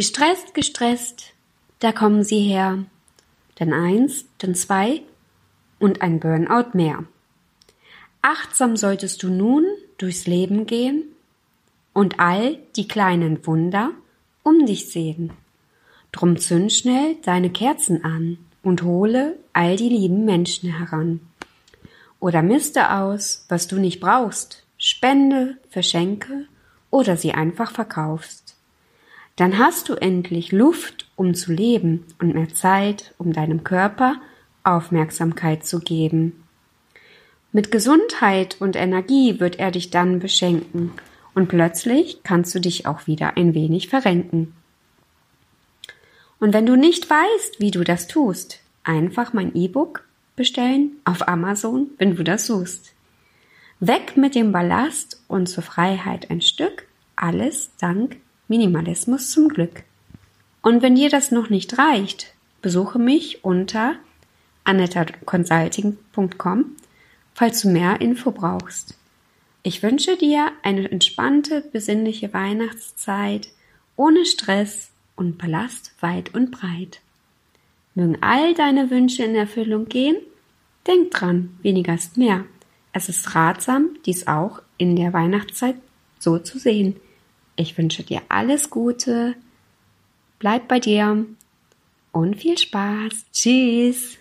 Gestresst, gestresst, da kommen sie her. Dann eins, dann zwei und ein Burnout mehr. Achtsam solltest du nun durchs Leben gehen und all die kleinen Wunder um dich sehen. Drum zünd schnell deine Kerzen an und hole all die lieben Menschen heran. Oder miste aus, was du nicht brauchst, spende, verschenke oder sie einfach verkaufst. Dann hast du endlich Luft, um zu leben und mehr Zeit, um deinem Körper Aufmerksamkeit zu geben. Mit Gesundheit und Energie wird er dich dann beschenken und plötzlich kannst du dich auch wieder ein wenig verrenken. Und wenn du nicht weißt, wie du das tust, einfach mein E-Book bestellen auf Amazon, wenn du das suchst. Weg mit dem Ballast und zur Freiheit ein Stück, alles dank Minimalismus zum Glück. Und wenn dir das noch nicht reicht, besuche mich unter anettaconsulting.com, falls du mehr Info brauchst. Ich wünsche dir eine entspannte, besinnliche Weihnachtszeit ohne Stress und Ballast weit und breit. Mögen all deine Wünsche in Erfüllung gehen? Denk dran, weniger ist mehr. Es ist ratsam, dies auch in der Weihnachtszeit so zu sehen. Ich wünsche dir alles Gute, bleib bei dir und viel Spaß. Tschüss.